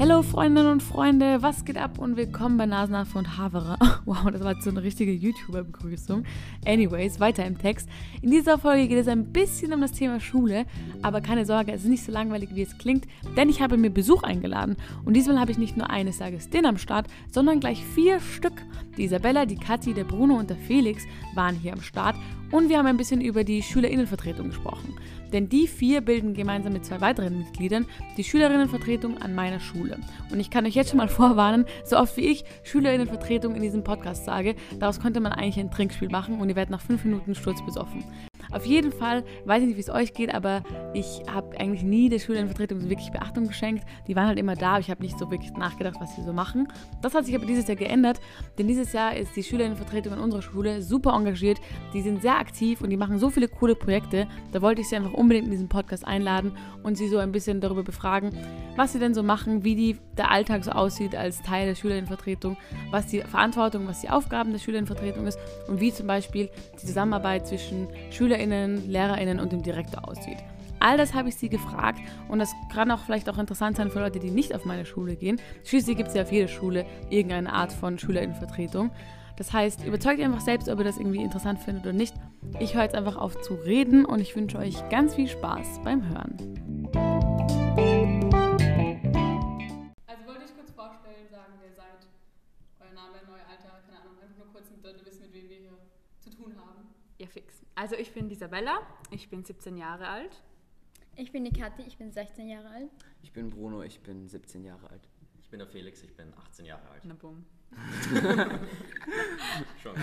Hallo Freundinnen und Freunde, was geht ab und willkommen bei Nasenaffe und Havere. Wow, das war jetzt so eine richtige YouTuber-Begrüßung. Anyways, weiter im Text. In dieser Folge geht es ein bisschen um das Thema Schule, aber keine Sorge, es ist nicht so langweilig, wie es klingt, denn ich habe mir Besuch eingeladen. Und diesmal habe ich nicht nur eines Tages den am Start, sondern gleich vier Stück. Die Isabella, die Kathi, der Bruno und der Felix waren hier am Start und wir haben ein bisschen über die Schülerinnenvertretung gesprochen. Denn die vier bilden gemeinsam mit zwei weiteren Mitgliedern die Schülerinnenvertretung an meiner Schule. Und ich kann euch jetzt schon mal vorwarnen, so oft wie ich Schülerinnenvertretung in diesem Podcast sage, daraus könnte man eigentlich ein Trinkspiel machen und ihr werdet nach fünf Minuten sturzbesoffen. Auf jeden Fall, weiß ich nicht, wie es euch geht, aber ich habe eigentlich nie der Schülerinnenvertretung so wirklich Beachtung geschenkt. Die waren halt immer da, aber ich habe nicht so wirklich nachgedacht, was sie so machen. Das hat sich aber dieses Jahr geändert, denn dieses Jahr ist die Schülerinnenvertretung in unserer Schule super engagiert. Die sind sehr aktiv und die machen so viele coole Projekte. Da wollte ich sie einfach unbedingt in diesen Podcast einladen und sie so ein bisschen darüber befragen, was sie denn so machen, wie die, der Alltag so aussieht als Teil der Schülerinnenvertretung, was die Verantwortung, was die Aufgaben der Schülerinnenvertretung ist und wie zum Beispiel die Zusammenarbeit zwischen SchülerInnen, LehrerInnen und dem Direktor aussieht. All das habe ich sie gefragt und das kann auch vielleicht auch interessant sein für Leute, die nicht auf meine Schule gehen. Schließlich gibt es ja auf jeder Schule irgendeine Art von SchülerInnenvertretung. Das heißt, überzeugt ihr einfach selbst, ob ihr das irgendwie interessant findet oder nicht. Ich höre jetzt einfach auf zu reden und ich wünsche euch ganz viel Spaß beim Hören. Also ich bin Isabella, ich bin 17 Jahre alt. Ich bin die Kathi, ich bin 16 Jahre alt. Ich bin Bruno, ich bin 17 Jahre alt. Ich bin der Felix, ich bin 18 Jahre alt. Na bumm. Schon.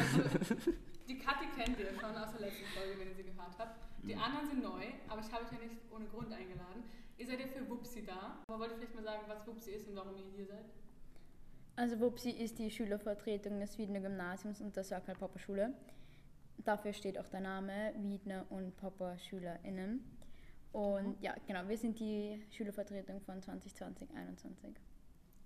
Die Kathi kennt ihr schon aus der letzten Folge, wenn ihr sie gehört habt. Die anderen sind neu, aber ich habe euch ja nicht ohne Grund eingeladen. Ihr seid ja für Wupsi da. Aber wollt ihr vielleicht mal sagen, was Wupsi ist und warum ihr hier seid? Also WUPSI ist die Schülervertretung des Wiedner Gymnasiums und der Circle Papa Schule. Dafür steht auch der Name Wiedner und Papa SchülerInnen. Und ja, genau, wir sind die Schülervertretung von 2020-21.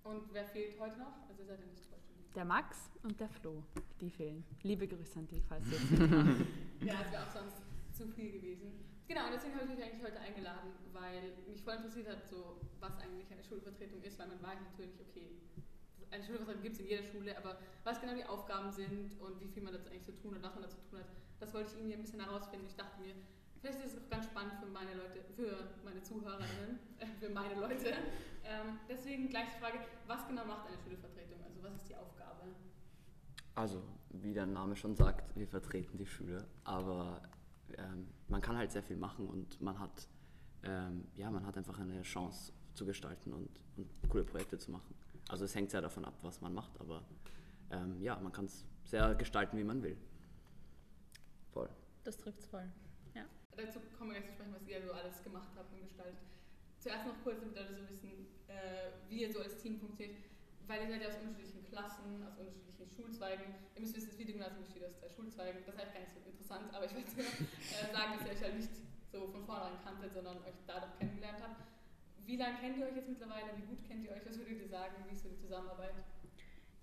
Und wer fehlt heute noch? Also ihr seid ja nicht vollständig. Der Max und der Flo, die fehlen. Liebe Grüße an die, falls ihr es. Ja, das wäre auch sonst zu viel gewesen. Genau, und deswegen habe ich euch eigentlich heute eingeladen, weil mich voll interessiert hat, so, was eigentlich eine Schulvertretung ist, weil man weiß natürlich, okay, eine Schulvertretung gibt es in jeder Schule, aber was genau die Aufgaben sind und wie viel man dazu eigentlich zu tun hat, was man dazu tun hat, das wollte ich irgendwie ein bisschen herausfinden. Ich dachte mir, vielleicht ist es auch ganz spannend für meine Leute, für meine Zuhörerinnen, äh, für meine Leute. Ähm, deswegen gleich die Frage, was genau macht eine Schulvertretung? Also was ist die Aufgabe? Also, wie der Name schon sagt, wir vertreten die Schüler, aber ähm, man kann halt sehr viel machen und man hat, ähm, ja, man hat einfach eine Chance zu gestalten und, und coole Projekte zu machen. Also es hängt sehr davon ab, was man macht, aber ähm, ja, man kann es sehr gestalten, wie man will. Voll. Das trifft's voll. Dazu kommen wir gleich zu sprechen, was ihr so alles gemacht habt und gestaltet. Zuerst noch kurz, damit Leute so wissen, äh, wie ihr so als Team funktioniert. Weil ihr seid ja aus unterschiedlichen Klassen, aus unterschiedlichen Schulzweigen. Ihr müsst wissen, das Videogymnasium besteht aus zwei Schulzweigen. Das ist eigentlich gar nicht so interessant, aber ich wollte nur äh, sagen, dass ihr euch halt nicht so von vornherein kanntet, sondern euch dadurch kennengelernt habt. Wie lange kennt ihr euch jetzt mittlerweile? Wie gut kennt ihr euch? Was würdet ihr sagen? Wie ist so die Zusammenarbeit?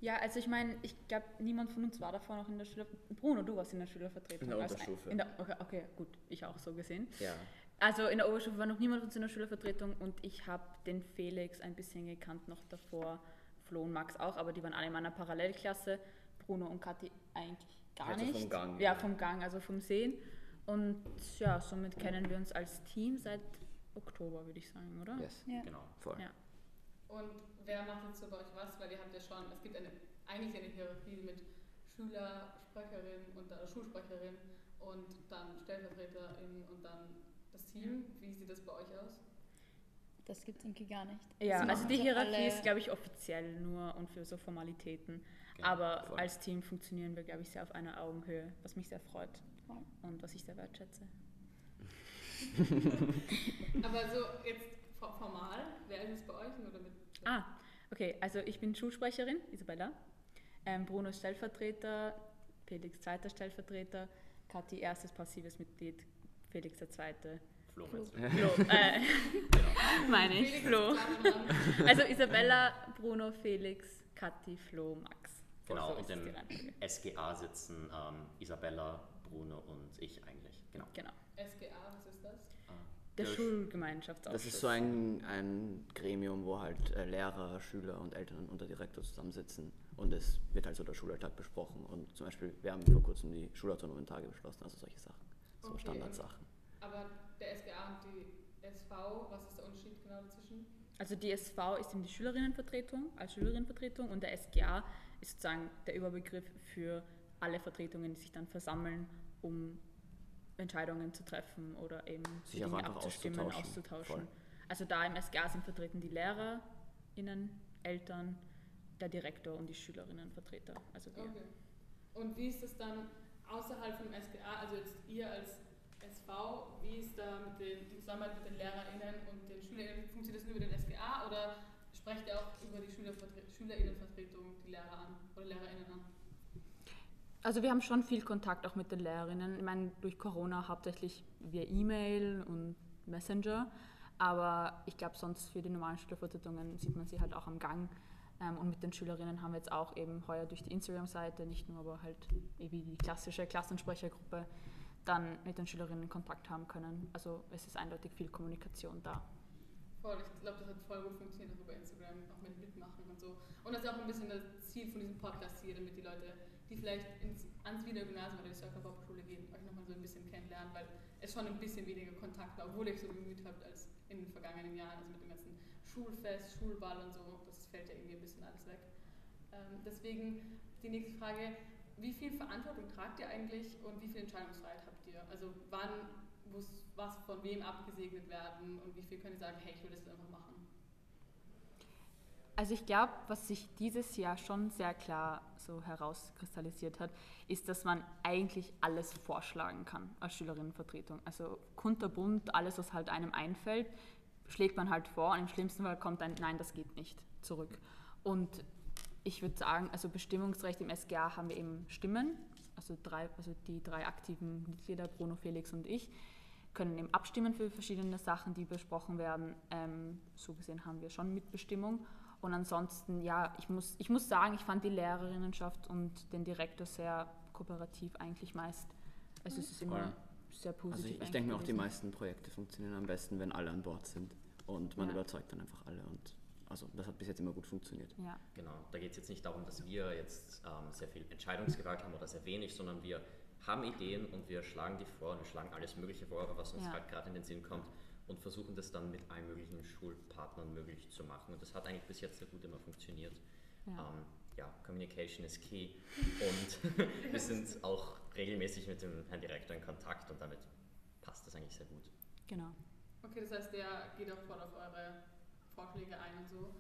Ja, also ich meine, ich glaube, niemand von uns war davor noch in der Schüler... Bruno, du warst in der Schülervertretung. In der als ein- Unterstufe. In der, okay, okay, gut, ich auch so gesehen. Ja. Also in der Oberstufe war noch niemand von uns in der Schülervertretung und ich habe den Felix ein bisschen gekannt noch davor, Flo und Max auch, aber die waren alle in meiner Parallelklasse. Bruno und Kathi eigentlich gar Also vom nicht. Gang, Ja, ja. vom Gang, also vom Sehen. Und ja, somit kennen wir uns als Team seit Oktober, würde ich sagen, oder? Yes. Ja. Genau. Voll. Ja. Und wer macht jetzt so bei euch was? Weil ihr habt ja schon, es gibt eine, eigentlich eine Hierarchie mit Schüler, Sprecherin und äh, Schulsprecherin und dann Stellvertreterin und dann das Team. Wie sieht das bei euch aus? Das gibt's irgendwie gar nicht. Ja, also die so Hierarchie alle- ist, glaube ich, offiziell nur und für so Formalitäten. Genau, Aber voll. als Team funktionieren wir, glaube ich, sehr auf einer Augenhöhe, was mich sehr freut Voll. und was ich sehr wertschätze. Aber so jetzt fo- formal, wer ist es bei euch? Nur damit Ah, okay, also ich bin Schulsprecherin, Isabella. Ähm, Bruno ist Stellvertreter, Felix zweiter Stellvertreter, Kathi erstes passives Mitglied, Felix der zweite. Flo du? Flo, äh, Genau. meine ich, Felix Flo. Also Isabella, Bruno, Felix, Kathi, Flo, Max. Genau, So und im. SGA sitzen ähm, Isabella, Bruno und ich eigentlich. Genau. Genau. SGA, was ist das? Der Ja, ich- Schulgemeinschaftsausschuss. Das ist so ein, ein Gremium, wo halt äh, Lehrer, Schüler und Eltern und der Direktor zusammensitzen und es wird halt so der Schulalltag besprochen und zum Beispiel, wir haben vor kurzem die schulautonomen Tage beschlossen, also solche Sachen, so Okay. Standardsachen. Aber der SGA und die SV, was ist der Unterschied genau dazwischen? Also die SV ist eben die Schülerinnenvertretung als Schülerinnenvertretung und der SGA ist sozusagen der Überbegriff für alle Vertretungen, die sich dann versammeln, um Entscheidungen zu treffen oder eben Sich auch Dinge einfach abzustimmen, auszutauschen. auszutauschen. Also da im SGA sind vertreten die LehrerInnen, Eltern, der Direktor und die Schülerinnenvertreter. Also wir. Okay. Und wie ist das dann außerhalb vom SGA, also jetzt ihr als SV, wie ist da mit den, die Zusammenarbeit mit den LehrerInnen und den SchülerInnen? Funktioniert das nur über den SGA oder sprecht ihr auch über die Schülervertre SchülerInnenvertretung die Lehrer an oder LehrerInnen an? Also wir haben schon viel Kontakt auch mit den Lehrerinnen. Ich meine, durch Corona hauptsächlich via E-Mail und Messenger. Aber ich glaube, sonst für die normalen Schülervertretungen sieht man sie halt auch am Gang. Ähm, Und mit den Schülerinnen haben wir jetzt auch eben heuer durch die Instagram-Seite, nicht nur, aber halt eben die klassische Klassensprechergruppe, dann mit den Schülerinnen Kontakt haben können. Also es ist eindeutig viel Kommunikation da. Voll, ich glaube, das hat voll gut funktioniert, auch über Instagram, auch mit Mitmachen und so. Und das ist auch ein bisschen das Ziel von diesem Podcast hier, damit die Leute, die vielleicht ins, ans Gymnasium oder die Circle Pop Schule gehen, euch nochmal so ein bisschen kennenlernen, weil es schon ein bisschen weniger Kontakt war, obwohl ihr euch so bemüht habt als in den vergangenen Jahren, also mit dem ganzen Schulfest, Schulball und so, das fällt ja irgendwie ein bisschen alles weg. Ähm, deswegen die nächste Frage, wie viel Verantwortung tragt ihr eigentlich und wie viel Entscheidungsfreiheit habt ihr? Also wann muss was von wem abgesegnet werden und wie viel könnt ihr sagen, hey, ich will das einfach machen? Also ich glaube, was sich dieses Jahr schon sehr klar so herauskristallisiert hat, ist, dass man eigentlich alles vorschlagen kann als Schülerinnenvertretung. Also kunterbunt, alles, was halt einem einfällt, schlägt man halt vor und im schlimmsten Fall kommt ein Nein, das geht nicht zurück. Und ich würde sagen, also Bestimmungsrecht im SGA haben wir eben Stimmen, also, drei, also die drei aktiven Mitglieder, Bruno, Felix und ich, können eben abstimmen für verschiedene Sachen, die besprochen werden. Ähm, so gesehen haben wir schon Mitbestimmung. Und ansonsten, ja, ich muss, ich muss sagen, ich fand die Lehrerinnenschaft und den Direktor sehr kooperativ eigentlich meist. Also es ist immer Voll. sehr positiv. Also ich, ich denke mir auch, die meisten Projekte funktionieren am besten, wenn alle an Bord sind und man Ja. überzeugt dann einfach alle und also das hat bis jetzt immer gut funktioniert. Ja, Genau, da geht es jetzt nicht darum, dass wir jetzt ähm, sehr viel Entscheidungsgewalt haben oder sehr wenig, sondern wir haben Ideen und wir schlagen die vor und wir schlagen alles Mögliche vor, was uns Ja. halt gerade in den Sinn kommt und versuchen das dann mit allen möglichen Schulpartnern möglich zu machen. Und das hat eigentlich bis jetzt sehr gut immer funktioniert. ja. Ähm, ja, Communication ist key und wir sind auch regelmäßig mit dem Herrn Direktor in Kontakt und damit passt das eigentlich sehr gut. genau. Okay, das heißt, der geht auch voll auf eure Vorschläge ein und so.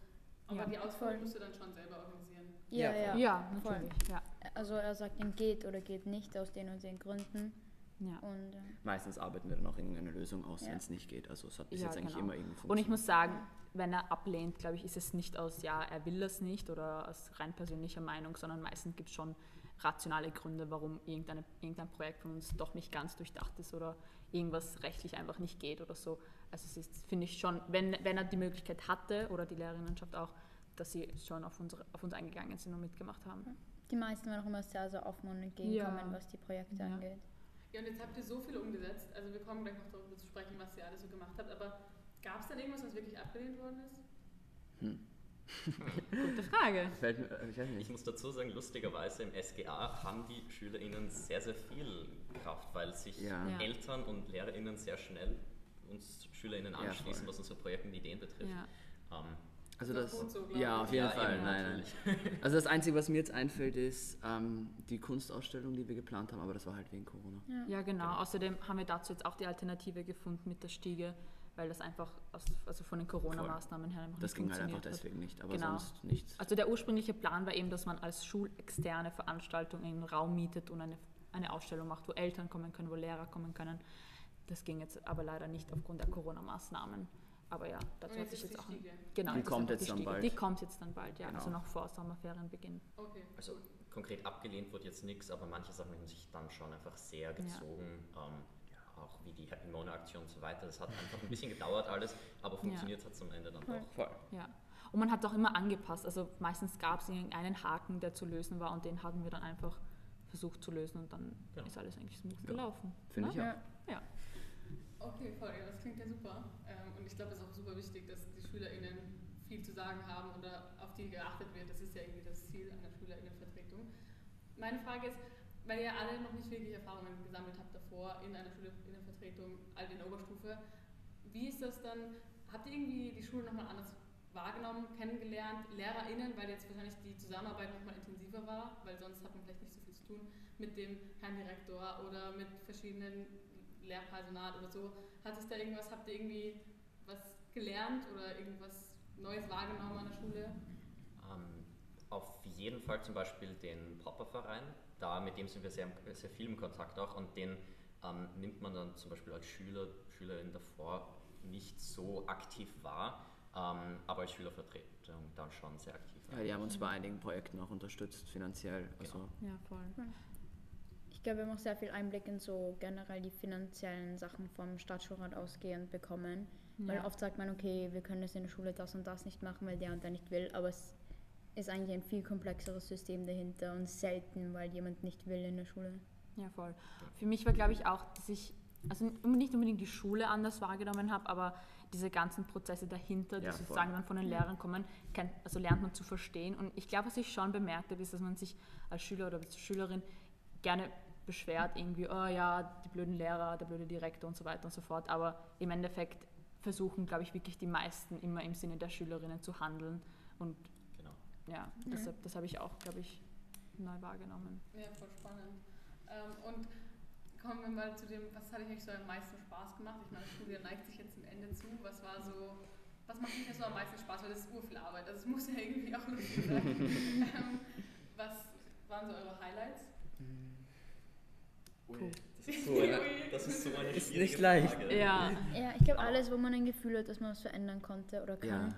Aber Ja, die Ausführung voll. müsst ihr dann schon selber organisieren. Ja, Ja, ja. voll. Ja, natürlich. Ja. Also er sagt dann geht oder geht nicht aus den und den Gründen. Ja. Und äh, Meistens arbeiten wir dann auch irgendeine Lösung aus, Ja. wenn es nicht geht. Also es hat bis Ja, jetzt eigentlich genau. immer irgendwie Und ich funktioniert. muss sagen, wenn er ablehnt, glaube ich, ist es nicht aus, ja, er will das nicht oder aus rein persönlicher Meinung, sondern meistens gibt es schon rationale Gründe, warum irgendeine, irgendein Projekt von uns doch nicht ganz durchdacht ist oder irgendwas rechtlich einfach nicht geht oder so. Also es ist, finde ich schon, wenn, wenn er die Möglichkeit hatte oder die Lehrerinnenschaft auch, dass sie schon auf, unsere, auf uns eingegangen sind und mitgemacht haben. die meisten waren auch immer sehr, sehr offen und entgegenkommen, Ja. was die Projekte Ja. angeht. Ja, und jetzt habt ihr so viel umgesetzt. Also wir kommen gleich noch darüber zu sprechen, was ihr alles so gemacht habt. Aber gab es denn irgendwas, was wirklich abgelehnt worden ist? Gute Frage. Fällt mir, ich weiß Ich nicht. muss dazu sagen, lustigerweise im SGA haben die SchülerInnen sehr, sehr viel Kraft, weil sich Ja. Ja. Eltern und LehrerInnen sehr schnell uns SchülerInnen Ja, anschließen, voll. was unsere Projekte und Ideen betrifft. Ja. Ähm, Also das, so, ja, auf jeden Ja, Fall. nein, nein. Also das Einzige, was mir jetzt einfällt, ist ähm, die Kunstausstellung, die wir geplant haben, aber das war halt wegen Corona. Ja, genau. Genau. Außerdem haben wir dazu jetzt auch die Alternative gefunden mit der Stiege, weil das einfach aus, also von den Corona-Maßnahmen her einfach Das nicht ging halt einfach funktioniert hat. deswegen nicht, aber Genau. sonst nichts. Also der ursprüngliche Plan war eben, dass man als schulexterne Veranstaltung einen Raum mietet und eine, eine Ausstellung macht, wo Eltern kommen können, wo Lehrer kommen können. Das ging jetzt aber leider nicht aufgrund der Corona-Maßnahmen. Aber ja, dazu hat sich jetzt auch... Stiege. Genau, Die kommt jetzt dann Stiege. bald. Die kommt jetzt dann bald, ja. Genau. Also noch vor Sommerferienbeginn. Okay. also konkret abgelehnt wurde jetzt nichts, aber manche Sachen haben sich dann schon einfach sehr gezogen. Ähm, ja, auch wie die Happy Mona Aktion und so weiter. Das hat einfach ein bisschen gedauert alles, aber funktioniert hat es am Ende dann doch. Voll. Ja. Und man hat auch immer angepasst. Also meistens gab es irgendeinen Haken, der zu lösen war und den haben wir dann einfach versucht zu lösen und dann Genau. ist alles eigentlich smooth Ja. gelaufen. Finde ich ja? auch. Ja. Okay, voll, ja, das klingt ja super. Ich glaube, es ist auch super wichtig, dass die SchülerInnen viel zu sagen haben oder auf die geachtet wird. Das ist ja irgendwie das Ziel einer SchülerInnenvertretung. Meine Frage ist, weil ihr alle noch nicht wirklich Erfahrungen gesammelt habt davor in einer SchülerInnenvertretung, all in der Oberstufe, wie ist das dann, habt ihr irgendwie die Schule nochmal anders wahrgenommen, kennengelernt, LehrerInnen, weil jetzt wahrscheinlich die Zusammenarbeit nochmal intensiver war, weil sonst hat man vielleicht nicht so viel zu tun mit dem Herrn Direktor oder mit verschiedenen Lehrpersonal oder so. Hat sich da irgendwas, habt ihr irgendwie was gelernt oder irgendwas Neues wahrgenommen an der Schule? Ähm, auf jeden Fall zum Beispiel den Popperverein. Da, mit dem sind wir sehr, sehr viel im Kontakt auch und den ähm, nimmt man dann zum Beispiel als Schüler, Schülerin davor nicht so aktiv wahr, ähm, aber als Schülervertretung dann schon sehr aktiv. Ja, die haben uns bei einigen Projekten auch unterstützt, finanziell. Also, Ja, voll. Ich glaube, wir haben auch sehr viel Einblick in so generell die finanziellen Sachen vom Staatsschulrat ausgehend bekommen. Weil Ja. oft sagt man, okay, wir können das in der Schule das und das nicht machen, weil der und der nicht will, aber es ist eigentlich ein viel komplexeres System dahinter und selten, weil jemand nicht will in der Schule. Ja, voll. Für mich war, glaube ich, auch, dass ich, also nicht unbedingt die Schule anders wahrgenommen habe, aber diese ganzen Prozesse dahinter, die Ja, sozusagen dann von den Lehrern kommen, kennt, also lernt man zu verstehen. Und ich glaube, was ich schon bemerkt habe, ist, dass man sich als Schüler oder als Schülerin gerne beschwert, irgendwie, oh ja, die blöden Lehrer, der blöde Direktor und so weiter und so fort. Aber im Endeffekt versuchen, glaube ich, wirklich die meisten immer im Sinne der Schülerinnen zu handeln. Und Genau. ja, deshalb, das habe ich auch, glaube ich, neu wahrgenommen. Ja, voll spannend. Ähm, und kommen wir mal zu dem, was hat euch so am meisten Spaß gemacht? Ich meine, das Schuljahr neigt sich jetzt dem Ende zu. Was war so, was macht euch so am meisten Spaß? Weil das ist urviel Arbeit, also es muss ja irgendwie auch lustig sein. ähm, was waren so eure Highlights? Ui, Puh. Das ist so eine, das ist so eine Ist nicht leicht. Frage. Ja, Ja, ich glaube, alles, wo man ein Gefühl hat, dass man was verändern konnte oder kann,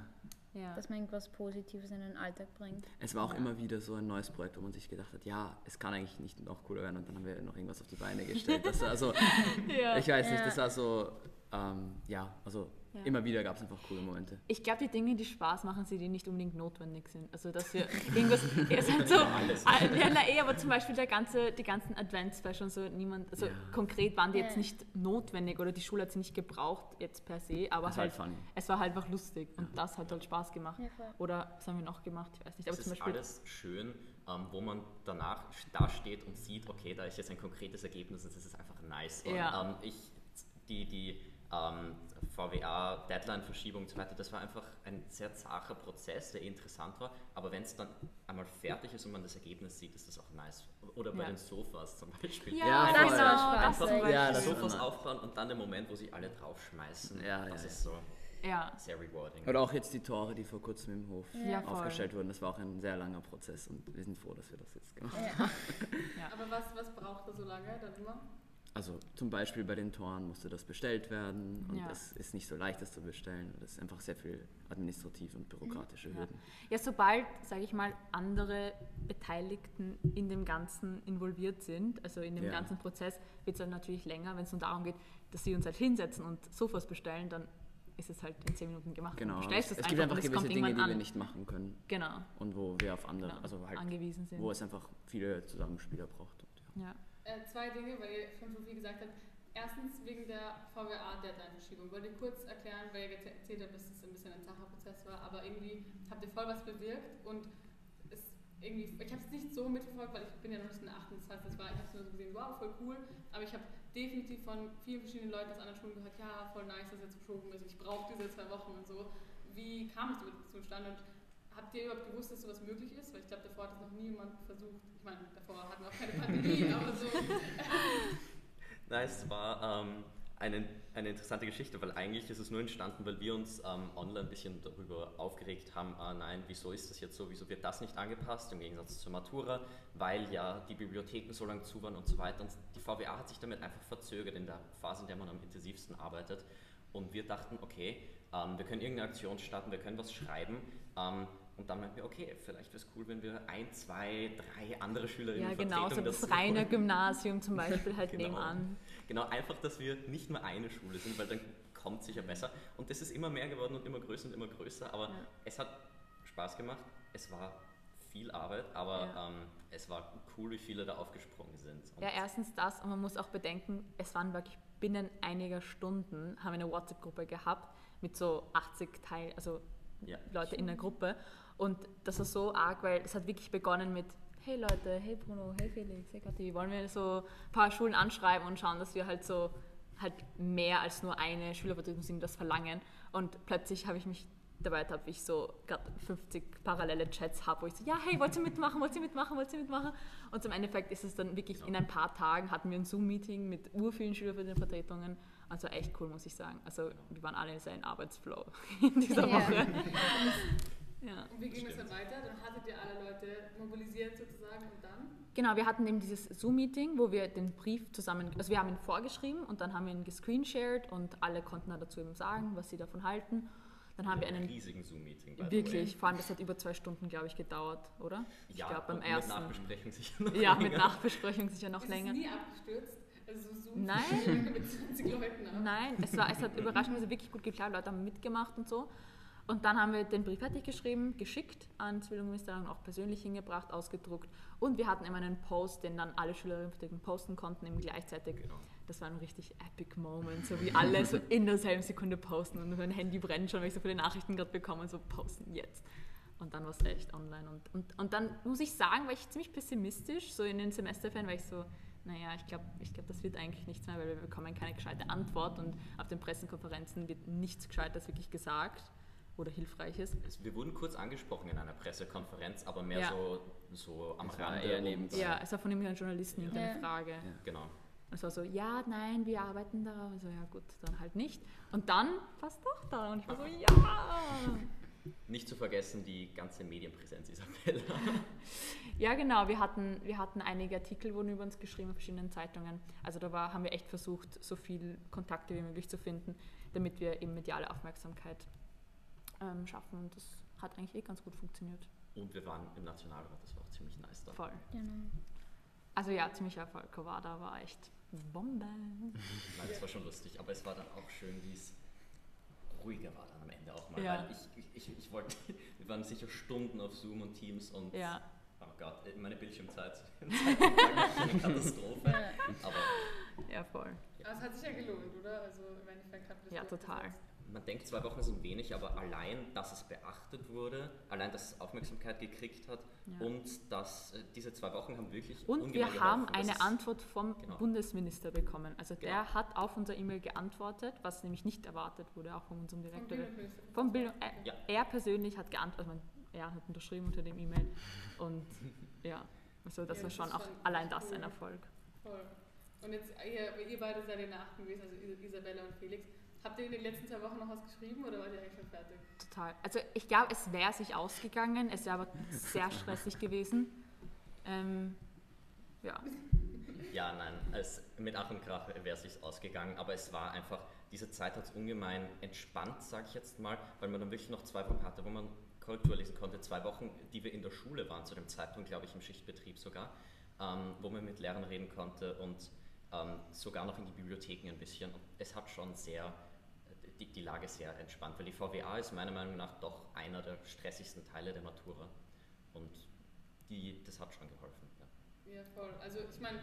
ja. ja. dass man irgendwas Positives in den Alltag bringt. Es war auch immer wieder so ein neues Projekt, wo man sich gedacht hat, ja, es kann eigentlich nicht noch cooler werden und dann haben wir noch irgendwas auf die Beine gestellt. Das war also, Ja. ich weiß nicht, Ja. das war so, ähm, ja, also Ja. immer wieder gab es einfach coole Momente. Ich glaube, die Dinge, die Spaß machen, sind die nicht unbedingt notwendig sind. Also, dass wir irgendwas. Ihr seid so. Alles. Ah, Ja, na eh, aber zum Beispiel der ganze, die ganzen Advents-Special, so niemand. Also, Ja. konkret waren die Ja. jetzt nicht notwendig oder die Schule hat sie nicht gebraucht, jetzt per se, aber Das war halt. halt funny. Es war halt einfach lustig und das hat halt Spaß gemacht. Ja. Oder was haben wir noch gemacht? Ich weiß nicht. Aber Es zum ist Beispiel. alles schön, ähm, wo man danach da steht und sieht, okay, da ist jetzt ein konkretes Ergebnis und das ist einfach nice. Und, Ja. ähm, ich, die die ähm, VWA, Deadline-Verschiebung und so weiter, das war einfach ein sehr zacher Prozess, der interessant war. Aber wenn es dann einmal fertig ist und man das Ergebnis sieht, ist das auch nice. Oder bei Ja. den Sofas zum Beispiel. Ja, das voll. war Spaß. Ja. Ja, Sofas aufbauen und dann der Moment, wo sie alle draufschmeißen. Ja, ja, das ja. ist so Ja. sehr rewarding. Oder auch jetzt die Tore, die vor kurzem im Hof Ja, voll. aufgestellt wurden. Das war auch ein sehr langer Prozess und wir sind froh, dass wir das jetzt gemacht haben. Ja. Ja. Aber was, was braucht er so lange dann immer? Also zum Beispiel bei den Toren musste das bestellt werden und Ja. es ist nicht so leicht, das zu bestellen. Das ist einfach sehr viel administrative und bürokratische Hürden. Ja, sobald, sage ich mal, andere Beteiligten in dem Ganzen involviert sind, also in dem Ja. ganzen Prozess, wird es dann natürlich länger. Wenn es nur darum geht, dass sie uns halt hinsetzen und Sofas bestellen, dann ist es halt in 10 Minuten gemacht. Genau. Es, es gibt einfach gewisse Dinge, die irgendwann wir an. nicht machen können Genau, und wo wir auf andere, genau also halt, angewiesen sind. wo es einfach viele Zusammenspieler braucht. Und, ja. Äh, zwei Dinge, weil ihr schon so viel gesagt habt. Erstens wegen der VWA-Deadline-Verschiebung. Wollt ihr kurz erklären, weil ihr erzählt habt, dass es ein bisschen ein zacher Prozess war, aber irgendwie habt ihr voll was bewirkt und es irgendwie, ich habe es nicht so mitverfolgt, weil ich bin ja noch nicht in der 8. Das heißt, das war, ich habe es nur so gesehen, wow, voll cool, aber ich habe definitiv von vielen verschiedenen Leuten aus anderen Schulen gehört, ja, voll nice, dass jetzt verschoben ist, ich brauche diese zwei Wochen und so. Wie kam es zustande und habt ihr überhaupt gewusst, dass sowas möglich ist? Weil ich glaube, davor hat es noch niemand versucht. Ich meine, davor hatten wir auch keine Pandemie, aber so. Nein, es war ähm, eine, eine interessante Geschichte, weil eigentlich ist es nur entstanden, weil wir uns ähm, online ein bisschen darüber aufgeregt haben, ah nein, wieso ist das jetzt so, wieso wird das nicht angepasst im Gegensatz zur Matura, weil ja die Bibliotheken so lange zu waren und so weiter. Und die VWA hat sich damit einfach verzögert in der Phase, in der man am intensivsten arbeitet. Und wir dachten, okay, ähm, wir können irgendeine Aktion starten, wir können was schreiben. Ähm, und dann meinten wir, okay, vielleicht wäre es cool, wenn wir ein, zwei, drei andere Schülerinnen ja, genau, so das reine. Gymnasium zum Beispiel halt Genau. nebenan. Genau, einfach, dass wir nicht mehr eine Schule sind, weil dann kommt sicher besser. Und das ist immer mehr geworden und immer größer und immer größer, aber Ja. es hat Spaß gemacht. Es war viel Arbeit, aber Ja. ähm, es war cool, wie viele da aufgesprungen sind. Und Ja, erstens das und man muss auch bedenken, es waren wirklich binnen einiger Stunden haben wir eine WhatsApp-Gruppe gehabt mit so 80 Teil, also Ja. Leute in der Gruppe. Und das war so arg, weil es hat wirklich begonnen mit Hey Leute, hey Bruno, hey Felix, hey Kathi, wollen wir so ein paar Schulen anschreiben und schauen, dass wir halt so halt mehr als nur eine Schülervertretung sind, das verlangen. Und plötzlich habe ich mich dabei ertappt, wie ich so gerade 50 parallele Chats habe, wo ich so, ja, hey, wollt ihr mitmachen, wollt ihr mitmachen, wollt ihr mitmachen? Und zum Endeffekt ist es dann wirklich in ein paar Tagen hatten wir ein Zoom-Meeting mit urvielen Schülervertretungen. Also echt cool, muss ich sagen. Also wir waren alle in Arbeitsflow in dieser Ja. Woche. Ja. Und wie ging es dann weiter? Dann hattet ihr alle Leute mobilisiert sozusagen und dann? Genau, wir hatten eben dieses Zoom-Meeting, wo wir den Brief zusammen, also wir haben ihn vorgeschrieben und dann haben wir ihn gescreenshared und alle konnten dann dazu eben sagen, was sie davon halten. Dann haben wir einen riesigen Zoom-Meeting. wirklich, vor allem das hat über zwei Stunden, glaube ich, gedauert, oder? Ich Ja, glaube beim und ersten. Mit Nachbesprechung sicher noch Ja, mit länger. Nachbesprechung sicher noch ist länger. es nie abgestürzt? Also so Zoom Nein. mit 20 Leuten ab? Nein, es, war, es hat überraschenderweise wirklich gut geklappt, Leute haben mitgemacht und so. Und dann haben wir den Brief fertig geschrieben, geschickt an das Bildungsministerium, auch persönlich hingebracht, ausgedruckt. Und wir hatten immer einen Post, den dann alle Schülerinnen posten konnten, eben gleichzeitig. Genau. Das war ein richtig epic Moment, so wie alle so in derselben Sekunde posten und mein Handy brennt schon, weil ich so viele Nachrichten gerade bekomme, so posten jetzt. Und dann war es echt online. Und, und, und dann muss ich sagen, war ich ziemlich pessimistisch, so in den Semesterferien, weil ich so, naja, ich glaube, ich glaub, das wird eigentlich nichts mehr, weil wir bekommen keine gescheite Antwort und auf den Pressekonferenzen wird nichts Gescheites wirklich gesagt oder Hilfreiches. Es- Wir wurden kurz angesprochen in einer Pressekonferenz, aber mehr Ja. so, so am Rande. eher. Ja, es war von einem Journalisten Ja. Ja. Frage. Genau. Es war so, ja, nein, wir arbeiten darauf. Also ja gut, dann halt nicht. Und dann war es doch da und ich war so, ja. Nicht zu vergessen die ganze Medienpräsenz Isabella. Ja, genau. Wir hatten, wir hatten einige Artikel, wurden über uns geschrieben in verschiedenen Zeitungen. Also da war, haben wir echt versucht, so viel Kontakte wie möglich zu finden, damit wir eben mediale Aufmerksamkeit ähm, schaffen. Und das hat eigentlich eh ganz gut funktioniert. Und wir waren im Nationalrat, das war auch ziemlich nice da. Voll. Genau. Also ja, ziemlicher Erfolg. Covada war echt Bombe. Nein, das war schon lustig, aber es war dann auch schön, wie es ruhiger war dann am Ende auch mal. Ja. Weil ich, ich, ich wollte, wir waren sicher Stunden auf Zoom und Teams und Ja, oh Gott, meine Bildschirmzeit war eine Katastrophe. Ja. Aber ja, voll. Aber es hat sich ja gelohnt, oder? Also im Endeffekt das Ja, total. Man denkt, zwei Wochen sind wenig, aber allein, dass es beachtet wurde, allein, dass es Aufmerksamkeit gekriegt hat Ja. und dass äh, diese zwei Wochen haben wirklich Und wir haben geholfen. Das eine Antwort vom Genau. Bundesminister bekommen. Also der Genau. hat auf unser E-Mail geantwortet, was nämlich nicht erwartet wurde, auch von unserem Direktor. Bildungsminister. Vom Bildung, äh, Ja. Er persönlich hat geantwortet, also man- er hat unterschrieben unter dem E-Mail. Und ja, also das Ja, war das schon ist auch schon allein das cool. ein Erfolg. Voll. Und jetzt, ihr, ihr beide seid in der achten gewesen, also Is- Isabella und Felix. Habt ihr in den letzten zwei Wochen noch was geschrieben oder wart ihr eigentlich schon fertig? Total. Also ich glaube, es wäre sich ausgegangen, es wäre aber sehr stressig gewesen. Ähm, ja, Ja, nein, es, mit Ach und Krach wäre es sich ausgegangen, aber es war einfach, diese Zeit hat es ungemein entspannt, sage ich jetzt mal, weil man dann wirklich noch zwei Wochen hatte, wo man Korrektur lesen konnte. Zwei Wochen, die wir in der Schule waren, zu dem Zeitpunkt, glaube ich, im Schichtbetrieb sogar, ähm, wo man mit Lehrern reden konnte und ähm, sogar noch in die Bibliotheken ein bisschen. Und es hat schon sehr, die, die Lage sehr entspannt, weil die VWA ist meiner Meinung nach doch einer der stressigsten Teile der Matura. Und die, das hat schon geholfen. Ja. Ja, voll. Also ich meine,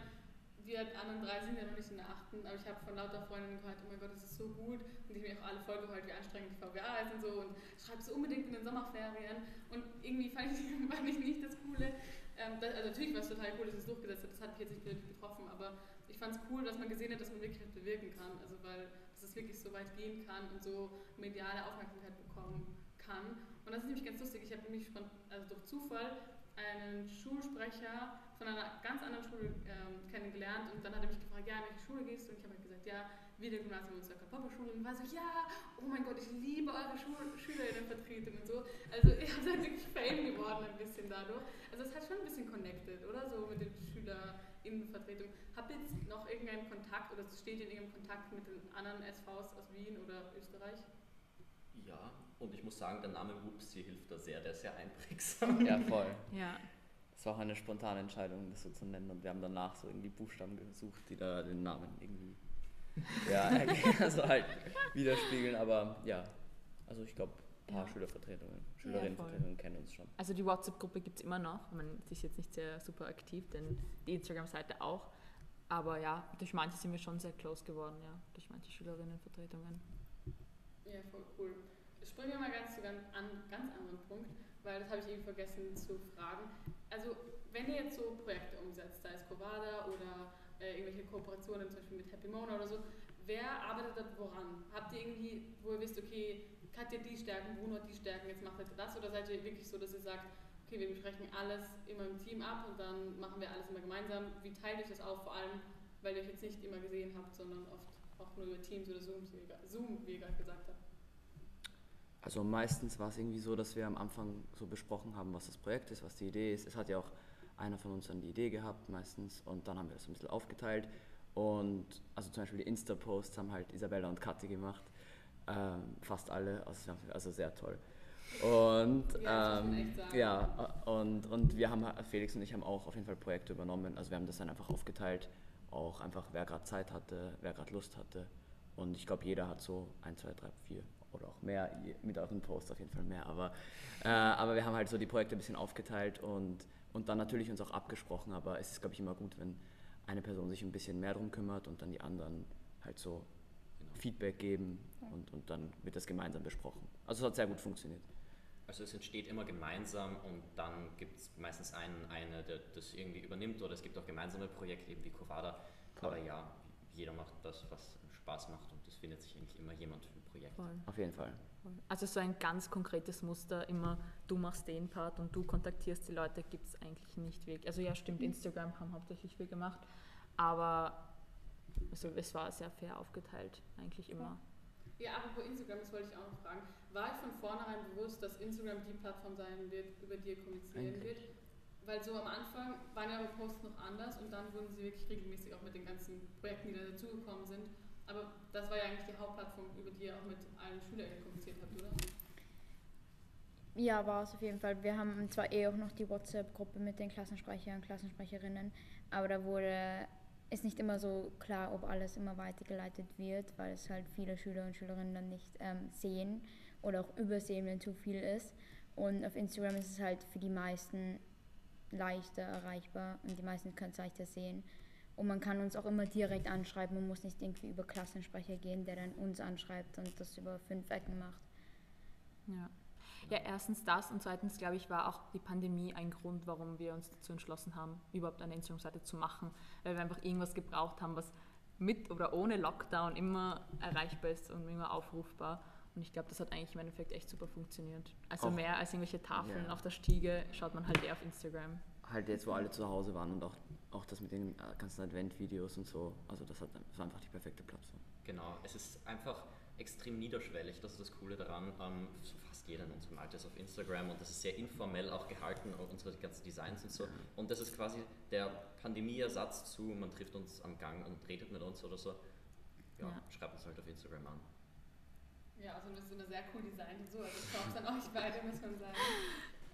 wir anderen drei sind ja noch nicht in der achten, aber ich habe von lauter Freundinnen gehört, oh mein Gott, das ist so gut. Und ich mir auch alle voll geheult, wie anstrengend die VWA ist und so. Und schreib es unbedingt in den Sommerferien. Und irgendwie fand ich, fand ich nicht das Coole. Ähm, das, also natürlich war es total cool, dass es durchgesetzt hat. Das hat mich jetzt nicht getroffen, aber ich fand es cool, dass man gesehen hat, dass man wirklich was bewirken kann. Also weil es wirklich so weit gehen kann und so mediale Aufmerksamkeit bekommen kann. Und das ist nämlich ganz lustig. Ich habe nämlich also durch Zufall einen Schulsprecher von einer ganz anderen Schule ähm, kennengelernt und dann hat er mich gefragt, ja, in welche Schule gehst du? Und ich habe halt gesagt, ja, wieder Gymnasium und Circle Papa Schule und war so, ja, oh mein Gott, ich liebe eure Schul Schülerinnenvertretung und so. Also ihr habt halt wirklich Fame geworden ein bisschen dadurch. Also es hat schon ein bisschen connected, oder? So mit den Schülerinnenvertretungen. Habt ihr jetzt noch irgendeinen Kontakt oder steht ihr in irgendeinem Kontakt mit den anderen SVs aus Wien oder Österreich? Ja, und ich muss sagen, der Name Whoopsie hilft da sehr, der ist sehr einprägsam. Ja, voll. ja. Es war auch eine spontane Entscheidung, das so zu nennen. Und wir haben danach so irgendwie Buchstaben gesucht, die da den Namen irgendwie ja, also halt widerspiegeln. Aber ja, also ich glaube, ein paar Ja. Schülervertretungen. Schülerinnenvertretungen kennen uns schon. Also die WhatsApp-Gruppe gibt es immer noch. Man sie ist jetzt nicht sehr super aktiv, denn die Instagram-Seite auch. Aber ja, durch manche sind wir schon sehr close geworden, ja, durch manche Schülerinnenvertretungen. Ja, voll cool. Springen wir mal ganz zu ganz, an, ganz anderen Punkt, weil das habe ich eben vergessen zu fragen. Also, wenn ihr jetzt so Projekte umsetzt, sei es Covada oder äh, irgendwelche Kooperationen, zum Beispiel mit Happy Mona oder so, wer arbeitet da woran? Habt ihr irgendwie, wo ihr wisst, okay, Katja die Stärken, Bruno die Stärken, jetzt macht ihr das? Oder seid ihr wirklich so, dass ihr sagt, okay, wir besprechen alles immer im Team ab und dann machen wir alles immer gemeinsam? Wie teilt euch das auf, vor allem, weil ihr euch jetzt nicht immer gesehen habt, sondern oft auch nur über Teams oder Zooms, wie ihr, Zoom, wie ihr gerade gesagt habt? Also meistens war es irgendwie so, dass wir am Anfang so besprochen haben, was das Projekt ist, was die Idee ist. Es hat ja auch einer von uns dann die Idee gehabt meistens und dann haben wir das ein bisschen aufgeteilt. Und also zum Beispiel die Insta-Posts haben halt Isabella und Kathi gemacht. Ähm, fast alle, also, also sehr toll. Und Ja, ähm, ja, und, und wir haben, Felix und ich haben auch auf jeden Fall Projekte übernommen. Also wir haben das dann einfach aufgeteilt, auch einfach wer gerade Zeit hatte, wer gerade Lust hatte. Und ich glaube, jeder hat so ein, zwei, drei, vier oder auch mehr, mit euren Posts auf jeden Fall mehr. Aber, äh, aber wir haben halt so die Projekte ein bisschen aufgeteilt und, und dann natürlich uns auch abgesprochen. Aber es ist, glaube ich, immer gut, wenn eine Person sich ein bisschen mehr drum kümmert und dann die anderen halt so Feedback geben und, und dann wird das gemeinsam besprochen. Also es hat sehr gut funktioniert. Also es entsteht immer gemeinsam und dann gibt es meistens einen, eine, der das irgendwie übernimmt oder es gibt auch gemeinsame Projekte, eben wie Covada. Voll. Aber ja, jeder macht das, was Spaß macht und es findet sich eigentlich immer jemand für ein Projekt. Voll. Auf jeden Fall. Also so ein ganz konkretes Muster, immer du machst den Part und du kontaktierst die Leute, gibt es eigentlich nicht wirklich. Also ja, stimmt, Instagram haben hauptsächlich wir gemacht, aber also es war sehr fair aufgeteilt, eigentlich immer. Ja, apropos Instagram, das wollte ich auch noch fragen. War euch von vornherein bewusst, dass Instagram die Plattform sein wird, über die ihr kommunizieren Eigentlich. wird? Weil so am Anfang waren ja eure Posts noch anders und dann wurden sie wirklich regelmäßig auch mit den ganzen Projekten, die da dazugekommen sind. Aber das war ja eigentlich die Hauptplattform, über die ihr auch mit allen SchülerInnen kommuniziert habt, oder? Ja, war es auf jeden Fall. Wir haben zwar eh auch noch die WhatsApp-Gruppe mit den Klassensprechern und Klassensprecherinnen, aber da wurde ist nicht immer so klar, ob alles immer weitergeleitet wird, weil es halt viele Schüler und Schülerinnen dann nicht ähm, sehen oder auch übersehen, wenn zu viel ist. Und auf Instagram ist es halt für die meisten leichter erreichbar und die meisten können es leichter sehen. Und man kann uns auch immer direkt anschreiben, man muss nicht irgendwie über Klassensprecher gehen, der dann uns anschreibt und das über fünf Ecken macht. Ja. ja, erstens das und zweitens, glaube ich, war auch die Pandemie ein Grund, warum wir uns dazu entschlossen haben, überhaupt eine Instagram-Seite zu machen, weil wir einfach irgendwas gebraucht haben, was mit oder ohne Lockdown immer erreichbar ist und immer aufrufbar. Und ich glaube, das hat eigentlich im Endeffekt echt super funktioniert. Also Auch- mehr als irgendwelche Tafeln Ja. auf der Stiege schaut man halt eher auf Instagram. Halt jetzt, wo alle zu Hause waren und auch, auch das mit den äh, ganzen Advent-Videos und so. Also das, hat, das war einfach die perfekte Plattform. Genau, es ist einfach extrem niederschwellig, das ist das Coole daran. Ähm, so fast jeder in unserem Alter ist auf Instagram und das ist sehr informell auch gehalten, auch unsere ganzen Designs und so. Und das ist quasi der Pandemieersatz zu, man trifft uns am Gang und redet mit uns oder so. Ja, Ja. schreibt uns halt auf Instagram an. Ja, also das ist immer sehr cool designt und so. Also Props an euch beide, muss man sagen.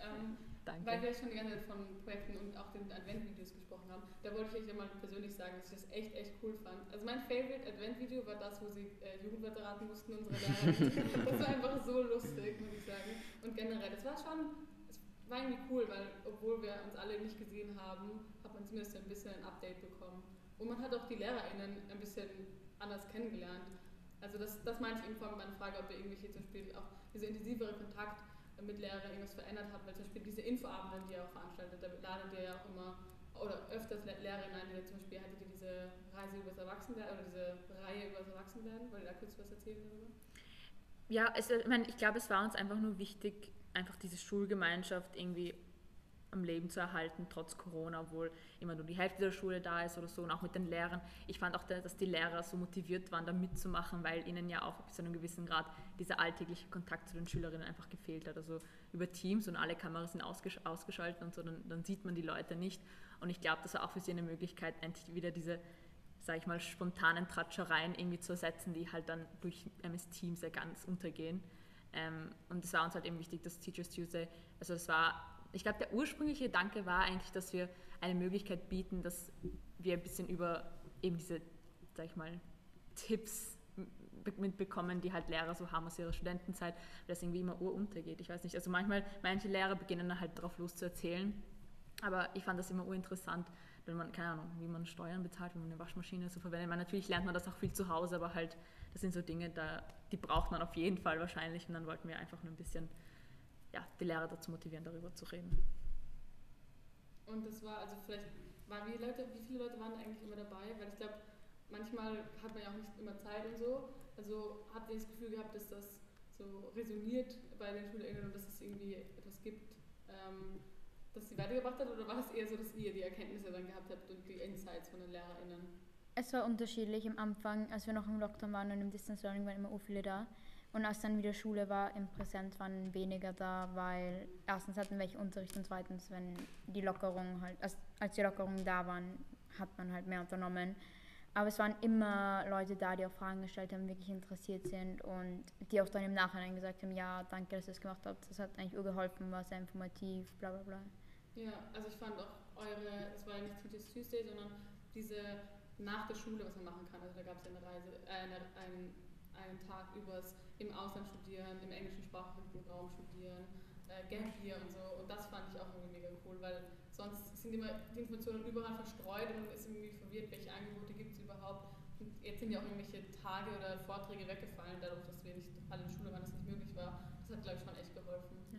Ähm, Danke. Weil wir schon die ganze Zeit von Projekten und auch den Advent-Videos gesprochen haben, da wollte ich euch ja mal persönlich sagen, dass ich das echt, echt cool fand. Also mein Favorite Advent-Video war das, wo sie äh, Jugendwörter raten mussten, unsere Lehrerin. das war einfach so lustig, muss ich sagen. Und generell, das war schon, es war irgendwie cool, weil obwohl wir uns alle nicht gesehen haben, hat man zumindest ein bisschen ein Update bekommen. Und man hat auch die LehrerInnen ein bisschen anders kennengelernt. Also das, das meinte ich eben vorhin bei meiner Frage, ob ihr irgendwelche zum Beispiel auch dieser intensivere Kontakt mit Lehrern irgendwas verändert hat, weil zum Beispiel diese Infoabende, die ihr auch veranstaltet, da ladet ihr ja auch immer oder öfters Le- Lehrerinnen ein, die zum Beispiel hattet ihr diese Reise übers Erwachsenwerden oder diese Reihe übers Erwachsenwerden, wollt ihr da kurz was erzählen darüber? Ja, es, ich, meine, ich glaube, es war uns einfach nur wichtig, einfach diese Schulgemeinschaft irgendwie am Leben zu erhalten, trotz Corona, obwohl immer nur die Hälfte der Schule da ist oder so und auch mit den Lehrern. Ich fand auch, dass die Lehrer so motiviert waren, da mitzumachen, weil ihnen ja auch bis zu einem gewissen Grad dieser alltägliche Kontakt zu den Schülerinnen einfach gefehlt hat. Also über Teams und alle Kameras sind ausgesch ausgeschaltet und so, dann, dann sieht man die Leute nicht. Und ich glaube, das war auch für sie eine Möglichkeit, endlich wieder diese sage ich mal, spontanen Tratschereien irgendwie zu ersetzen, die halt dann durch MS Teams ja ganz untergehen. Ähm, und es war uns halt eben wichtig, dass Teachers Tuesday, also es war, ich glaube, der ursprüngliche Gedanke war eigentlich, dass wir eine Möglichkeit bieten, dass wir ein bisschen über eben diese, sag ich mal, Tipps be- mitbekommen, die halt Lehrer so haben aus ihrer Studentenzeit, weil das irgendwie immer uruntergeht. Ich weiß nicht, also manchmal, manche Lehrer beginnen dann halt drauf los zu erzählen, aber ich fand das immer urinteressant, wenn man, keine Ahnung, wie man Steuern bezahlt, wie man eine Waschmaschine so verwendet. Man, natürlich lernt man das auch viel zu Hause, aber halt, das sind so Dinge, da, die braucht man auf jeden Fall wahrscheinlich. Und dann wollten wir einfach nur ein bisschen ja, die Lehrer dazu motivieren, darüber zu reden. Und das war, also vielleicht, war wie, Leute, wie viele Leute waren eigentlich immer dabei? Weil ich glaube, manchmal hat man ja auch nicht immer Zeit und so. Also habt ihr das Gefühl gehabt, dass das so resoniert bei den SchülerInnen und dass es irgendwie etwas gibt, ähm, das sie weitergebracht hat? Oder war es eher so, dass ihr die Erkenntnisse dann gehabt habt und die Insights von den LehrerInnen? Es war unterschiedlich am Anfang, als wir noch im Lockdown waren und im Distance Learning waren immer viele da. Und als dann wieder Schule war, im Präsent waren weniger da, weil erstens hatten welche Unterricht und zweitens, wenn die Lockerungen halt, als, als die Lockerungen da waren, hat man halt mehr unternommen. Aber es waren immer Leute da, die auch Fragen gestellt haben, wirklich interessiert sind und die auch dann im Nachhinein gesagt haben, ja, danke, dass ihr es gemacht habt, das hat eigentlich urgeholfen, war sehr informativ, bla bla bla. Ja, also ich fand auch eure, es war ja nicht Teachers Tuesday, sondern diese nach der Schule, was man machen kann. Also da gab es eine Reise, äh, eine, einen, einen Tag übers im Ausland studieren, im englischsprachigen Raum studieren, äh, Gap Year und so. Und das fand ich auch irgendwie mega cool, weil sonst sind immer die Informationen überall verstreut und man ist irgendwie verwirrt, welche Angebote gibt es überhaupt. Und jetzt sind ja auch irgendwelche Tage oder Vorträge weggefallen, dadurch, dass wir nicht alle in der Schule waren, dass das nicht möglich war. Das hat, glaube ich, schon echt geholfen. Ja.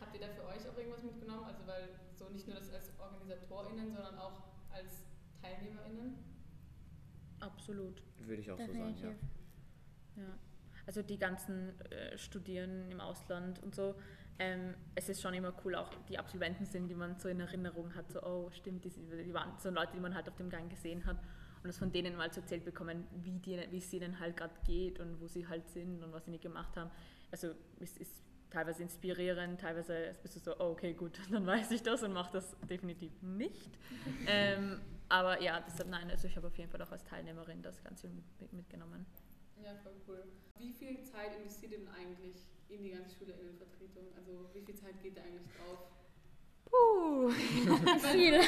Habt ihr da für euch auch irgendwas mitgenommen? Also weil so nicht nur das als OrganisatorInnen, sondern auch als TeilnehmerInnen? Absolut. Würde ich auch so sagen, ja. Ja. Also die ganzen äh, Studierenden im Ausland und so. Ähm, es ist schon immer cool, auch die Absolventen sind, die man so in Erinnerung hat, so, oh, stimmt, die, die waren so Leute, die man halt auf dem Gang gesehen hat und das von denen mal so erzählt bekommen, wie, die, wie es ihnen halt gerade geht und wo sie halt sind und was sie nicht gemacht haben. Also es ist teilweise inspirierend, teilweise bist du so, oh, okay, gut, dann weiß ich das und mache das definitiv nicht. ähm, aber ja, deshalb nein, also ich habe auf jeden Fall auch als Teilnehmerin das Ganze mit, mitgenommen. Ja, voll cool. Wie viel Zeit investiert ihr denn eigentlich in die ganze SchülerInnenvertretung? Also wie viel Zeit geht da eigentlich drauf? Puh, Viel.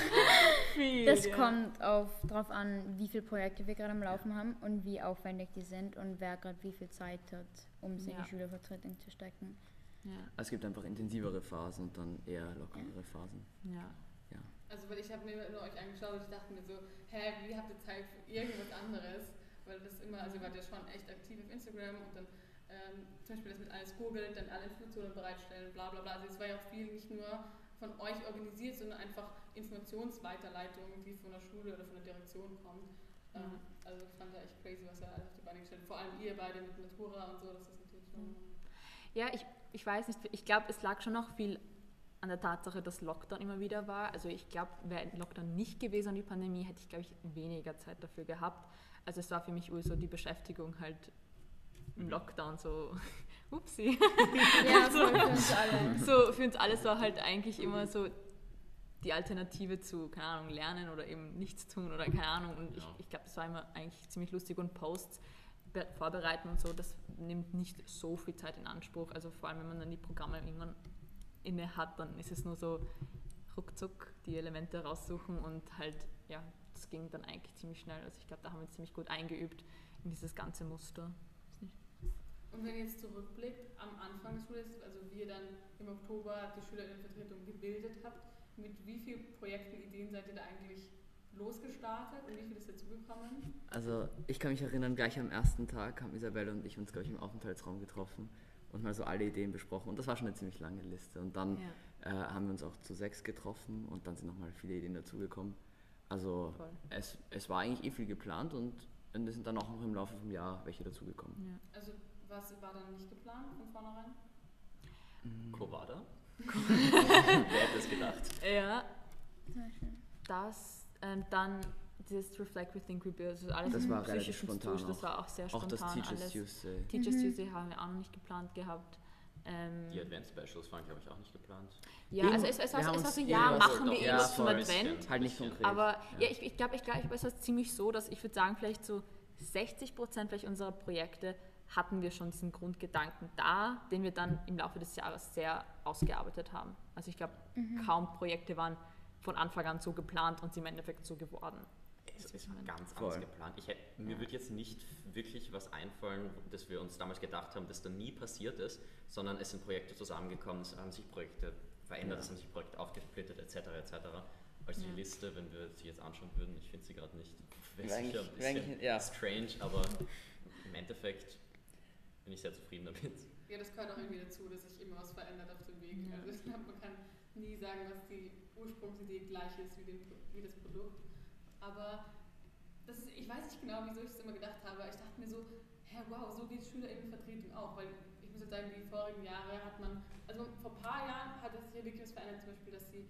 viel. Das ja. kommt auf, darauf an, wie viele Projekte wir gerade am Laufen haben und wie aufwendig die sind und wer gerade wie viel Zeit hat, um sie in Ja. die Schülervertretung zu stecken. Ja, Es gibt einfach intensivere Phasen und dann eher lockerere Phasen. ja. Also weil ich habe mir nur euch angeschaut und ich dachte mir so, hä, wie habt ihr Zeit für irgendwas anderes? Weil das immer, also ihr wart ja schon echt aktiv auf Instagram und dann ähm, zum Beispiel das mit alles googeln, dann alle Informationen bereitstellen, bla bla bla. Also es war ja auch viel nicht nur von euch organisiert, sondern einfach Informationsweiterleitung, die von der Schule oder von der Direktion kommt. Ähm, also ich fand ja echt crazy, was ihr alles auf die Beine gestellt habt. Vor allem ihr beide mit Natura und so, das ist natürlich schon... Ja, ich, ich weiß nicht, ich glaube, es lag schon noch viel an der Tatsache, dass Lockdown immer wieder war. Also ich glaube, wäre Lockdown nicht gewesen und die Pandemie, hätte ich, glaube ich, weniger Zeit dafür gehabt. Also es war für mich so die Beschäftigung halt im Lockdown so, upsi. Ja, voll für uns alle. So für uns alles war halt eigentlich immer so die Alternative zu, keine Ahnung, lernen oder eben nichts tun oder keine Ahnung. Und ich, Ja. ich glaube, das war immer eigentlich ziemlich lustig und Posts be- vorbereiten und so, das nimmt nicht so viel Zeit in Anspruch. Also vor allem, wenn man dann die Programme irgendwann inne hat, dann ist es nur so ruckzuck die Elemente raussuchen und halt, ja, das ging dann eigentlich ziemlich schnell. Also ich glaube, da haben wir uns ziemlich gut eingeübt in dieses ganze Muster. Und wenn ihr jetzt zurückblickt, am Anfang des Schuljahres, also wie ihr dann im Oktober die Schülerinnenvertretung gebildet habt, mit wie vielen Projekten, Ideen seid ihr da eigentlich losgestartet und wie viel ist dazugekommen? Also ich kann mich erinnern, gleich am ersten Tag haben Isabelle und ich uns, glaube ich, im Aufenthaltsraum getroffen und mal so alle Ideen besprochen. Und das war schon eine ziemlich lange Liste. Und dann Ja. äh, haben wir uns auch zu sechs getroffen und dann sind nochmal viele Ideen dazugekommen. Also Voll. es, es war eigentlich eh viel geplant und, und es sind dann auch noch im Laufe vom Jahr welche dazugekommen. Ja. Also was war dann nicht geplant von vornherein? Covada? Wer hätte es gedacht? Ja, das, ähm, dann dieses Reflect, We Think, We Build, also alles Das war relativ spontan Zustand, das auch. war auch sehr Auch spontan das Teachers alles. Tuesday. Teachers Mhm. Tuesday haben wir auch noch nicht geplant gehabt. Ähm, Die Advanced Specials waren, glaube ich, auch nicht geplant. ja, also es, es, haben es war so, ja, machen wir irgendwas zum. Advent. Halt nicht konkret. Aber Ja. ja, ich, ich glaube, ich, glaub, es ist ziemlich so, dass ich würde sagen, vielleicht so 60 Prozent vielleicht unserer Projekte hatten wir schon diesen Grundgedanken da, den wir dann im Laufe des Jahres sehr ausgearbeitet haben. Also ich glaube, kaum Projekte waren von Anfang an so geplant und sind im Endeffekt so geworden. Es ist ganz Voll. anders geplant. Ich hätt, mir wird jetzt nicht wirklich was einfallen, dass wir uns damals gedacht haben, dass da nie passiert ist, sondern es sind Projekte zusammengekommen, es haben sich Projekte verändert, Ja. es haben sich Projekte aufgesplittet etc. etc. als die Ja. Liste, wenn wir sie jetzt anschauen würden. Ich finde sie gerade nicht. Wäre sicher ein bisschen ja. strange, aber im Endeffekt bin ich sehr zufrieden damit. Ja, das gehört auch irgendwie dazu, dass sich immer was verändert auf dem Weg. Ja. Also ich glaube, man kann nie sagen, was die Ursprungsidee gleich ist wie, den, wie das Produkt. Aber das ich weiß nicht genau, wieso ich das immer gedacht habe. Ich dachte mir so, hä, wow, so geht SchülerInnenvertretung auch. Weil ich muss jetzt sagen, die vorigen Jahre hat man, also vor ein paar Jahren hat es sich ja wirklich was verändert, zum Beispiel, dass die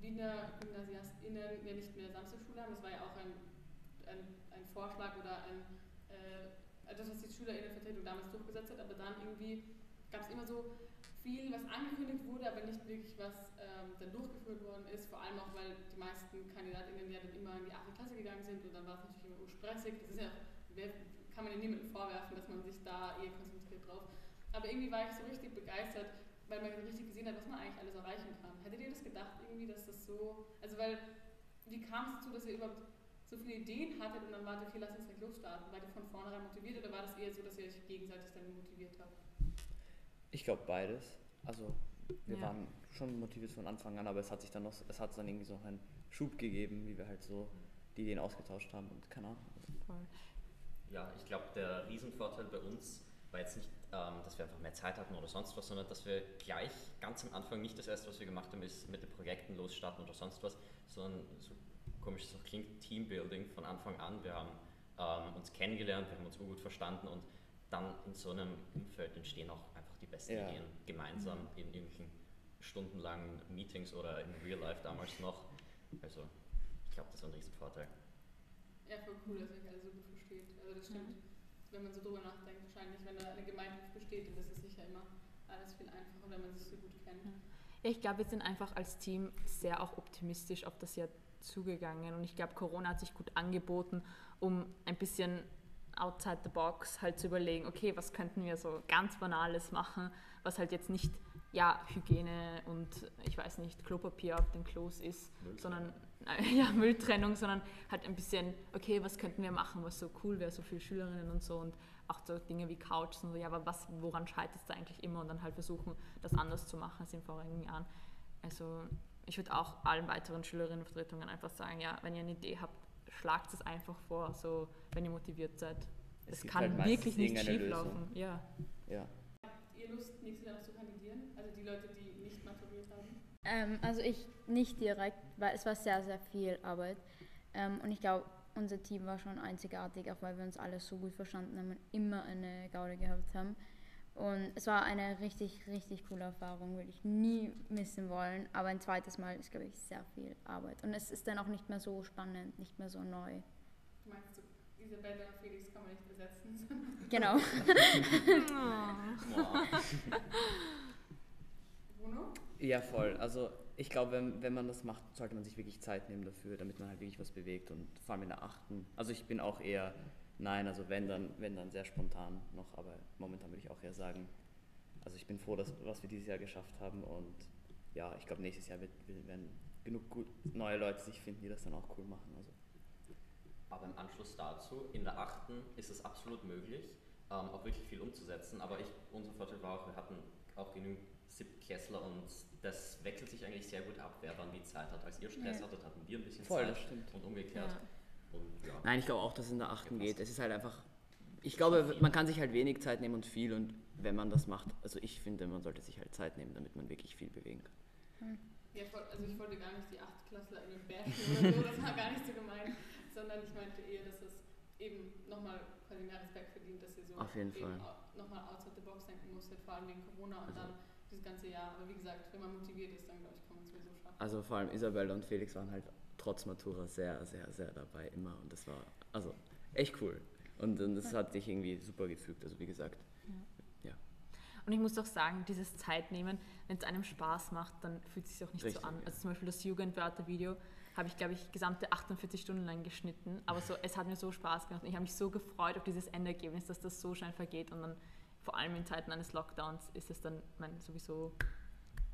Wiener GymnasiastInnen ja nicht mehr Samstagsschule haben. Das war ja auch ein, ein, ein Vorschlag oder ein, äh, das, was die SchülerInnenvertretung damals durchgesetzt hat, aber dann irgendwie gab es immer so viel, was angekündigt wurde, aber nicht wirklich was ähm, dann durchgeführt worden ist. Vor allem auch, weil die meisten KandidatInnen ja dann immer in die 8. Klasse gegangen sind und dann war es natürlich immer urstressig. Das ist ja, kann man ja niemandem vorwerfen, dass man sich da eher konzentriert drauf. Aber irgendwie war ich so richtig begeistert, weil man richtig gesehen hat, was man eigentlich alles erreichen kann. Hättet ihr das gedacht irgendwie, dass das so, also weil, wie kam es dazu, dass ihr überhaupt so viele Ideen hattet und dann wart, okay, lass uns gleich losstarten? Wart ihr von vornherein motiviert oder war das eher so, dass ihr euch gegenseitig dann motiviert habt? Ich glaube beides. Also wir Ja. waren schon motiviert von Anfang an, aber es hat sich dann noch, es hat dann irgendwie so einen Schub gegeben, wie wir halt so die Ideen ausgetauscht haben und keine Ahnung. Voll. Ja, ich glaube, der Riesenvorteil bei uns war jetzt nicht, ähm, dass wir einfach mehr Zeit hatten oder sonst was, sondern dass wir gleich ganz am Anfang nicht das erste, was wir gemacht haben, ist mit den Projekten losstarten oder sonst was, sondern so komisch es auch klingt, Teambuilding von Anfang an. Wir haben ähm, uns kennengelernt, wir haben uns gut verstanden und dann in so einem Umfeld entstehen auch einfach die besten Ja. Ideen gemeinsam in irgendwelchen stundenlangen Meetings oder in Real Life damals noch. Also ich glaube, das war ein Riesenvorteil. Ja, voll cool, dass ihr euch alle so gut versteht. Also das stimmt, wenn man so drüber nachdenkt, wahrscheinlich, wenn da eine Gemeinschaft besteht, dann ist es sicher immer alles viel einfacher, wenn man sich so gut kennt. Ja, ich glaube, wir sind einfach als Team sehr auch optimistisch auf das Jahr zugegangen und ich glaube, Corona hat sich gut angeboten, um ein bisschen outside the box halt zu überlegen, okay, was könnten wir so ganz Banales machen, was halt jetzt nicht, ja, Hygiene und ich weiß nicht, Klopapier auf den Klos ist, sondern, ja, Mülltrennung, sondern halt ein bisschen, okay, was könnten wir machen, was so cool wäre, so viele Schülerinnen und so und auch so Dinge wie Couches und so, ja, aber was, woran scheitert es da eigentlich immer und dann halt versuchen, das anders zu machen als in vorigen Jahren. Also ich würde auch allen weiteren Schülerinnenvertretungen einfach sagen, ja, wenn ihr eine Idee habt, schlagt es einfach vor, so wenn ihr motiviert seid. Es Es kann halt wirklich nicht irgendeine schief Lösung. laufen. Ja. Ja. Habt ihr Lust, nächstes Jahr noch zu kandidieren? Also die Leute, die nicht maturiert haben? Ähm, also ich nicht direkt, weil es war sehr, sehr viel Arbeit. Ähm, und ich glaube, unser Team war schon einzigartig, auch weil wir uns alle so gut verstanden haben und immer eine Gaude gehabt haben. Und es war eine richtig, richtig coole Erfahrung, würde ich nie missen wollen. Aber ein zweites Mal ist, glaube ich, sehr viel Arbeit. Und es ist dann auch nicht mehr so spannend, nicht mehr so neu. Du meinst, so, Isabella und Felix kann man nicht besetzen. Genau. Bruno? Ja, voll. Also ich glaube, wenn, wenn man das macht, sollte man sich wirklich Zeit nehmen dafür, damit man halt wirklich was bewegt und vor allem in der achten. Also ich bin auch eher, nein, also wenn dann, wenn dann sehr spontan noch, aber momentan würde ich auch eher sagen, also ich bin froh, dass, was wir dieses Jahr geschafft haben und ja, ich glaube nächstes Jahr wird, werden genug gut, neue Leute sich finden, die das dann auch cool machen. Also Aber im Anschluss dazu, in der achten ist es absolut möglich, ähm, auch wirklich viel umzusetzen. Aber ich, unser Vorteil war auch, wir hatten auch genügend Siebtklässler und das wechselt sich eigentlich sehr gut ab, wer wann wie Zeit hat. Als ihr Stress Ja. hattet, hatten wir ein bisschen voll, Zeit das stimmt. und umgekehrt. Und ja. Nein, ich glaube auch, dass es in der achten geht. Es ist halt einfach, ich glaube, man kann sich halt wenig Zeit nehmen und viel und wenn man das macht, also ich finde, man sollte sich halt Zeit nehmen, damit man wirklich viel bewegen kann. Ja, voll, also ich wollte gar nicht die Achtklässler in den bashen oder so, das war gar nicht so gemeint, sondern ich meinte eher, dass es eben nochmal quasi mehr Respekt verdient, dass ihr so Auf jeden eben Fall. nochmal outside the box denken musstet, vor allem wegen Corona und Also- dann dieses ganze Jahr. Aber wie gesagt, wenn man motiviert ist, dann glaube ich, kann man es sowieso schaffen. Also vor allem Isabella und Felix waren halt trotz Matura sehr, sehr, sehr dabei immer und das war also echt cool. Und, und das hat sich irgendwie super gefügt. Also wie gesagt, Und ich muss doch sagen, dieses Zeitnehmen, wenn es einem Spaß macht, dann fühlt es sich auch nicht Richtig, so an. ja. Also zum Beispiel das Jugendwörter-Video habe ich, glaube ich, gesamte 48 Stunden lang geschnitten. Aber so, es hat mir so Spaß gemacht. Und ich habe mich so gefreut auf dieses Endergebnis, dass das so schnell vergeht. Und dann, vor allem in Zeiten eines Lockdowns, ist es dann mein, sowieso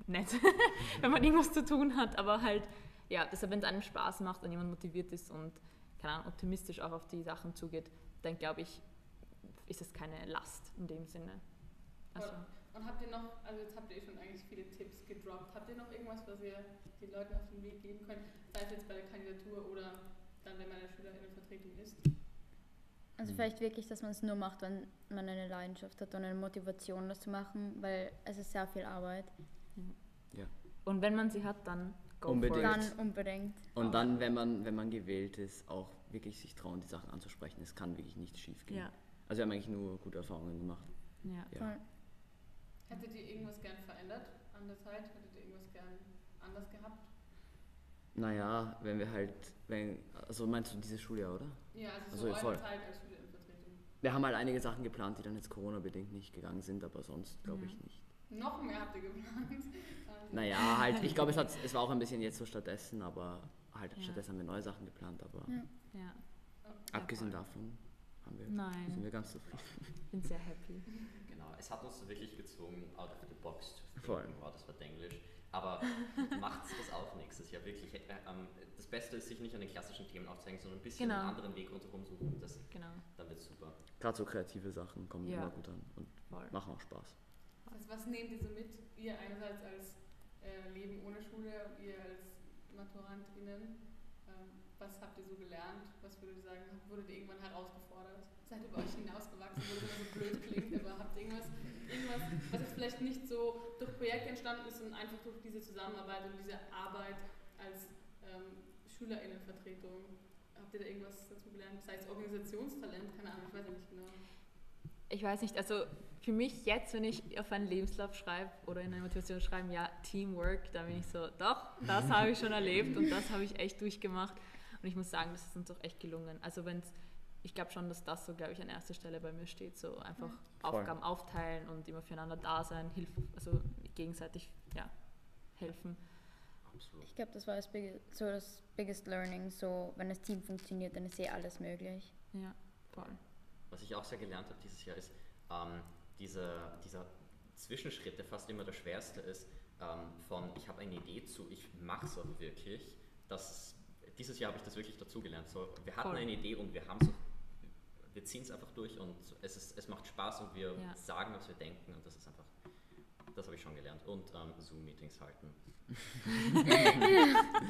nett, wenn man irgendwas zu tun hat. Aber halt, ja, deshalb, wenn es einem Spaß macht und jemand motiviert ist und, keine Ahnung, optimistisch auch auf die Sachen zugeht, dann glaube ich, ist es keine Last in dem Sinne. Also, Und habt ihr noch, also jetzt habt ihr eh schon eigentlich viele Tipps gedroppt. Habt ihr noch irgendwas, was ihr den Leuten auf den Weg geben könnt? Sei es jetzt bei der Kandidatur oder dann, wenn man in der Schülerinnenvertretung ist. Also vielleicht wirklich, dass man es nur macht, wenn man eine Leidenschaft hat und eine Motivation, das zu machen, weil es ist sehr viel Arbeit. Und wenn man sie hat, dann go Unbedingt. Dann unbedingt. Und dann, wenn man, wenn man gewählt ist, auch wirklich sich trauen, die Sachen anzusprechen. Es kann wirklich nicht schief gehen. Ja, Also wir haben eigentlich nur gute Erfahrungen gemacht. ja. Ja. Hättet ihr irgendwas gern verändert an der Zeit? Hättet ihr irgendwas gern anders gehabt? Naja, wenn wir halt, wenn, also meinst du dieses Schuljahr, oder? Ja, also Also so eure voll. Zeit als Schülerinnenvertretung. Wir haben halt einige Sachen geplant, die dann jetzt Corona-bedingt nicht gegangen sind, aber sonst glaube Mhm. ich nicht. Noch mehr habt ihr geplant. Naja, halt, ich glaube, es, hat- es war auch ein bisschen jetzt so stattdessen, aber halt Ja. stattdessen haben wir neue Sachen geplant, aber Ja. ja. abgesehen davon haben wir, Nein. sind wir ganz zufrieden. Ich bin sehr happy. Genau, es hat uns wirklich gezwungen, out of the box zu denken. Voll. Wow, das war Englisch. Aber macht das auch nächstes Jahr wirklich. Äh, ähm, das Beste ist, sich nicht an den klassischen Themen aufzuhängen, sondern ein bisschen Genau. einen anderen Weg rundherum suchen. Das, Genau, dann wird super. Gerade so kreative Sachen kommen Ja. immer gut an und voll. machen auch Spaß. Also was nehmt ihr so mit? Ihr einerseits als äh, Leben ohne Schule, ihr als MaturantInnen. Ähm, was habt ihr so gelernt? Was würdet ihr sagen, wurdet ihr irgendwann herausgefordert? Seid ihr über euch hinausgewachsen, wo das so blöd klingt, aber habt ihr irgendwas, irgendwas, was jetzt vielleicht nicht so durch Projekte entstanden ist, sondern einfach durch diese Zusammenarbeit und diese Arbeit als ähm, SchülerInnenvertretung? Habt ihr da irgendwas dazu gelernt? Sei es Organisationstalent, keine Ahnung, ich weiß ja nicht genau. Ich weiß nicht, also für mich jetzt, wenn ich auf einen Lebenslauf schreibe oder in eine Motivation schreibe, ja, Teamwork, da bin ich so, doch, das habe ich schon erlebt und das habe ich echt durchgemacht. Und ich muss sagen, das ist uns auch echt gelungen. Also wenn es, ich glaube schon, dass das so, glaube ich, an erster Stelle bei mir steht, so einfach Voll. Aufgaben aufteilen und immer füreinander da sein, Hilf, also gegenseitig, ja, helfen. Absolut. Ich glaube, das war das, big, so das biggest learning. So, wenn das Team funktioniert, dann ist eh alles möglich. Ja, voll. Was ich auch sehr gelernt habe dieses Jahr ist, ähm, dieser, dieser Zwischenschritt, der fast immer der schwerste ist, ähm, von ich habe eine Idee zu, ich mache es auch wirklich. Das, dieses Jahr habe ich das wirklich dazugelernt. So, wir hatten Voll. eine Idee und wir haben es wir ziehen es einfach durch und es, ist, es macht Spaß und wir Ja. sagen, was wir denken und das ist einfach, das habe ich schon gelernt. Und ähm, Zoom-Meetings halten.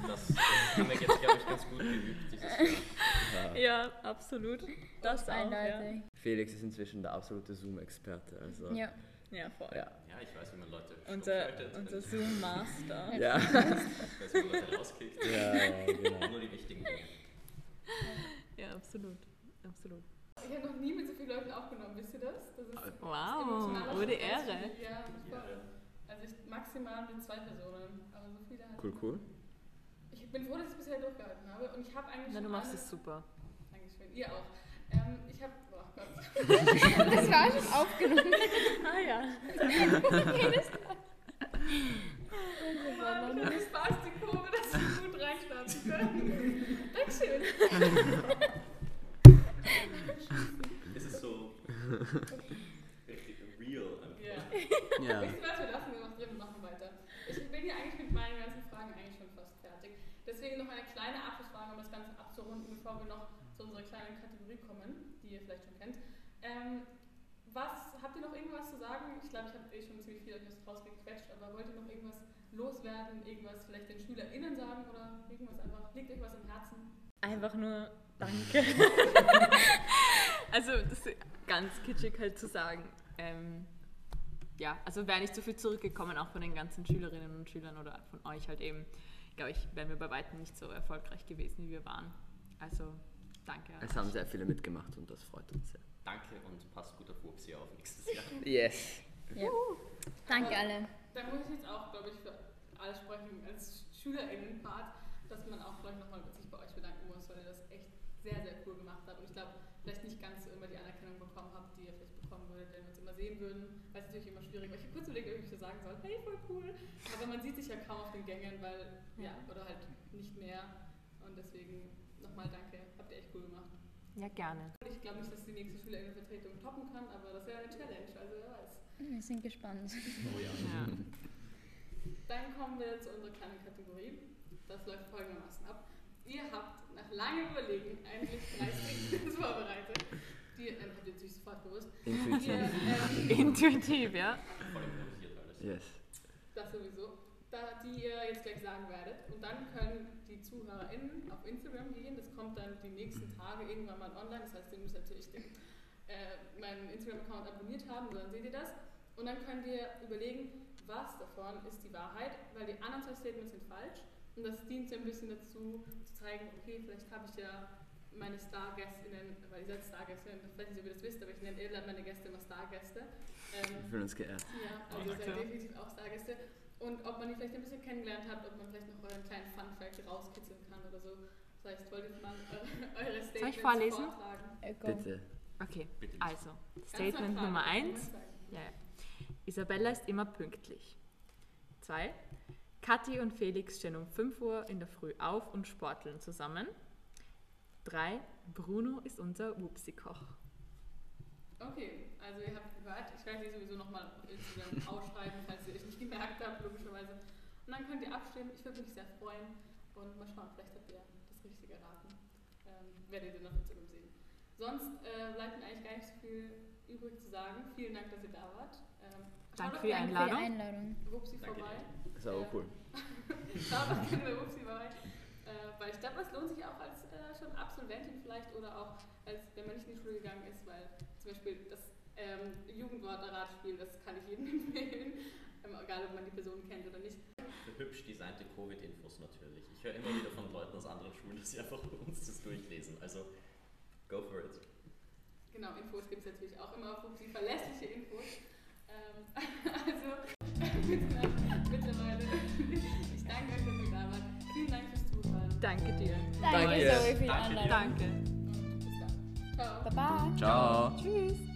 das haben wir jetzt, glaube ich, ganz gut geübt dieses Jahr. Ja, absolut. Das Eindeutig. Felix ist inzwischen der absolute Zoom-Experte. Also, Ja. Ja, voll. ja. Ja, ich weiß, wie man Leute Unser, unser. Zoom-Master. Ja. Ich weiß, wie man Leute rauskickt. ja, ja, genau. Nur die wichtigen Dinge. Ja, absolut. Absolut. Ich habe noch nie mit so vielen Leuten aufgenommen, wisst ihr das? das ist Wow, emotionaler wurde Ehre. Ja, voll. Also ich maximal mit zwei Personen, aber so viele halt. Cool, cool. Ich bin froh, dass ich es bisher durchgehalten habe und ich habe eigentlich Na, du machst alle- es super. Dankeschön, ihr auch. Ähm, ich habe, oh Gott, Das war schon aufgenommen. Ah ja. Mann, ich habe Spaß, die Kurve, dass wir gut reinstarten können. Dankeschön. Richtig real einfach. Ja. Was, wir lassen wir noch drin und machen weiter. Ich bin ja eigentlich mit meinen ganzen Fragen eigentlich schon fast fertig. Deswegen noch eine kleine Abschlussfrage, um das Ganze abzurunden, bevor wir noch zu unserer kleinen Kategorie kommen, die ihr vielleicht schon kennt. Ähm, was, habt ihr noch irgendwas zu sagen? Ich glaube, ich habe eh schon ziemlich viel euch rausgequetscht, aber wollt ihr noch irgendwas loswerden, irgendwas vielleicht den SchülerInnen sagen oder irgendwas einfach, liegt euch was im Herzen? Einfach nur Danke. also, das ist ganz kitschig halt zu sagen. Ähm, ja, also wäre nicht so viel zurückgekommen, auch von den ganzen Schülerinnen und Schülern oder von euch halt eben, glaube ich, wären wir bei weitem nicht so erfolgreich gewesen, wie wir waren. Also, danke. an Es haben sehr viele mitgemacht und das freut uns sehr. Danke und passt gut auf Wupsi auf nächstes Jahr. Yes. Ja. Danke alle. Da muss ich jetzt auch, glaube ich, für alle sprechen, als SchülerInnen-Part, dass man auch, glaube ich, nochmal sich bei euch bedanken muss, weil ihr das echt sehr, sehr cool gemacht habt. Und ich glaube, vielleicht nicht ganz so immer die Anerkennung bekommen habt, die ihr vielleicht bekommen würdet, wenn wir uns immer sehen würden. Weil es natürlich immer schwierig war. Ich habe kurz überlegt, ob ich so sagen soll, hey, voll cool. Aber man sieht sich ja kaum auf den Gängen, weil, ja, oder halt nicht mehr. Und deswegen nochmal danke, habt ihr echt cool gemacht. Ja, gerne. Ich glaube nicht, dass die nächste SchülerInnenvertretung toppen kann, aber das wäre eine Challenge, also wer weiß. Wir sind gespannt. Oh ja. Ja. Dann kommen wir zu unserer kleinen Kategorie. Das läuft folgendermaßen ab. Ihr habt nach langem Überlegen eigentlich drei Statements vorbereitet. Die ähm, habt ihr natürlich sofort gewusst. Intuitiv. Ihr, ähm, Intuitiv, ja. Voll improvisiert. Yes. Das sowieso. Da, die ihr jetzt gleich sagen werdet. Und dann können die ZuhörerInnen auf Instagram gehen. Das kommt dann die nächsten Tage irgendwann mal online. Das heißt, ihr müsst natürlich den, äh, meinen Instagram-Account abonniert haben, dann seht ihr das. Und dann könnt ihr überlegen, was davon ist die Wahrheit, weil die anderen zwei Statements sind falsch. Und das dient so ein bisschen dazu, zu zeigen, okay, vielleicht habe ich ja meine Stargästinnen, weil ihr seid Stargästinnen, ich weiß nicht, ob ihr das wisst, aber ich nenne Irland meine Gäste immer Stargäste. Wir Ähm, fühlen uns geehrt. ja, also ihr seid definitiv auch Stargäste. Und ob man die vielleicht ein bisschen kennengelernt hat, ob man vielleicht noch euren kleinen Fun-Fact rauskitzeln kann oder so. Das heißt, wollt ihr mal eure, eure Statements vorlesen? vortragen? Äh. Bitte. Okay, Bitte also, Statement Nummer kann man 1. sagen. Ja, ja. Isabella ist immer pünktlich. 2. Kathi und Felix stehen um 5 Uhr in der Früh auf und sporteln zusammen. 3. Bruno ist unser Wupsi-Koch. Okay, also ihr habt gehört, ich werde die sowieso nochmal auf Instagram ausschreiben, falls ihr euch nicht gemerkt habt, logischerweise. Und dann könnt ihr abstimmen, ich würde mich sehr freuen und mal schauen, vielleicht habt ihr das Richtige erraten. Ähm, werdet ihr noch auf Instagram sehen. Sonst äh, bleibt mir eigentlich gar nicht so viel übrig zu sagen. Vielen Dank, dass ihr da wart. Ähm, Danke für die auch Danke für die Einladung. Einladung. Wupsi Danke vorbei. War auch cool. Schaut auch gerne bei Wupsi vorbei. Äh, weil ich glaube, das lohnt sich auch als äh, schon Absolventin vielleicht oder auch als wenn man nicht in die Schule gegangen ist, weil zum Beispiel das ähm, Jugendwort-Ratspiel, das kann ich jedem empfehlen, ähm, egal ob man die Person kennt oder nicht. Für hübsch designte Covid-Infos natürlich. Ich höre immer wieder von Leuten aus anderen Schulen, dass sie einfach bei uns das durchlesen. Also, go for it. Genau, Infos gibt es natürlich auch immer auf Wupsi, verlässliche Infos. Ähm, also, mittlerweile, ich danke euch, dass ihr da wart. Vielen Dank fürs Zuhören Danke dir. Danke, Danke. Zoe, für die Danke dir. Einladung. Danke. und bis dann. Ciao. Baba. Ciao. Tschüss.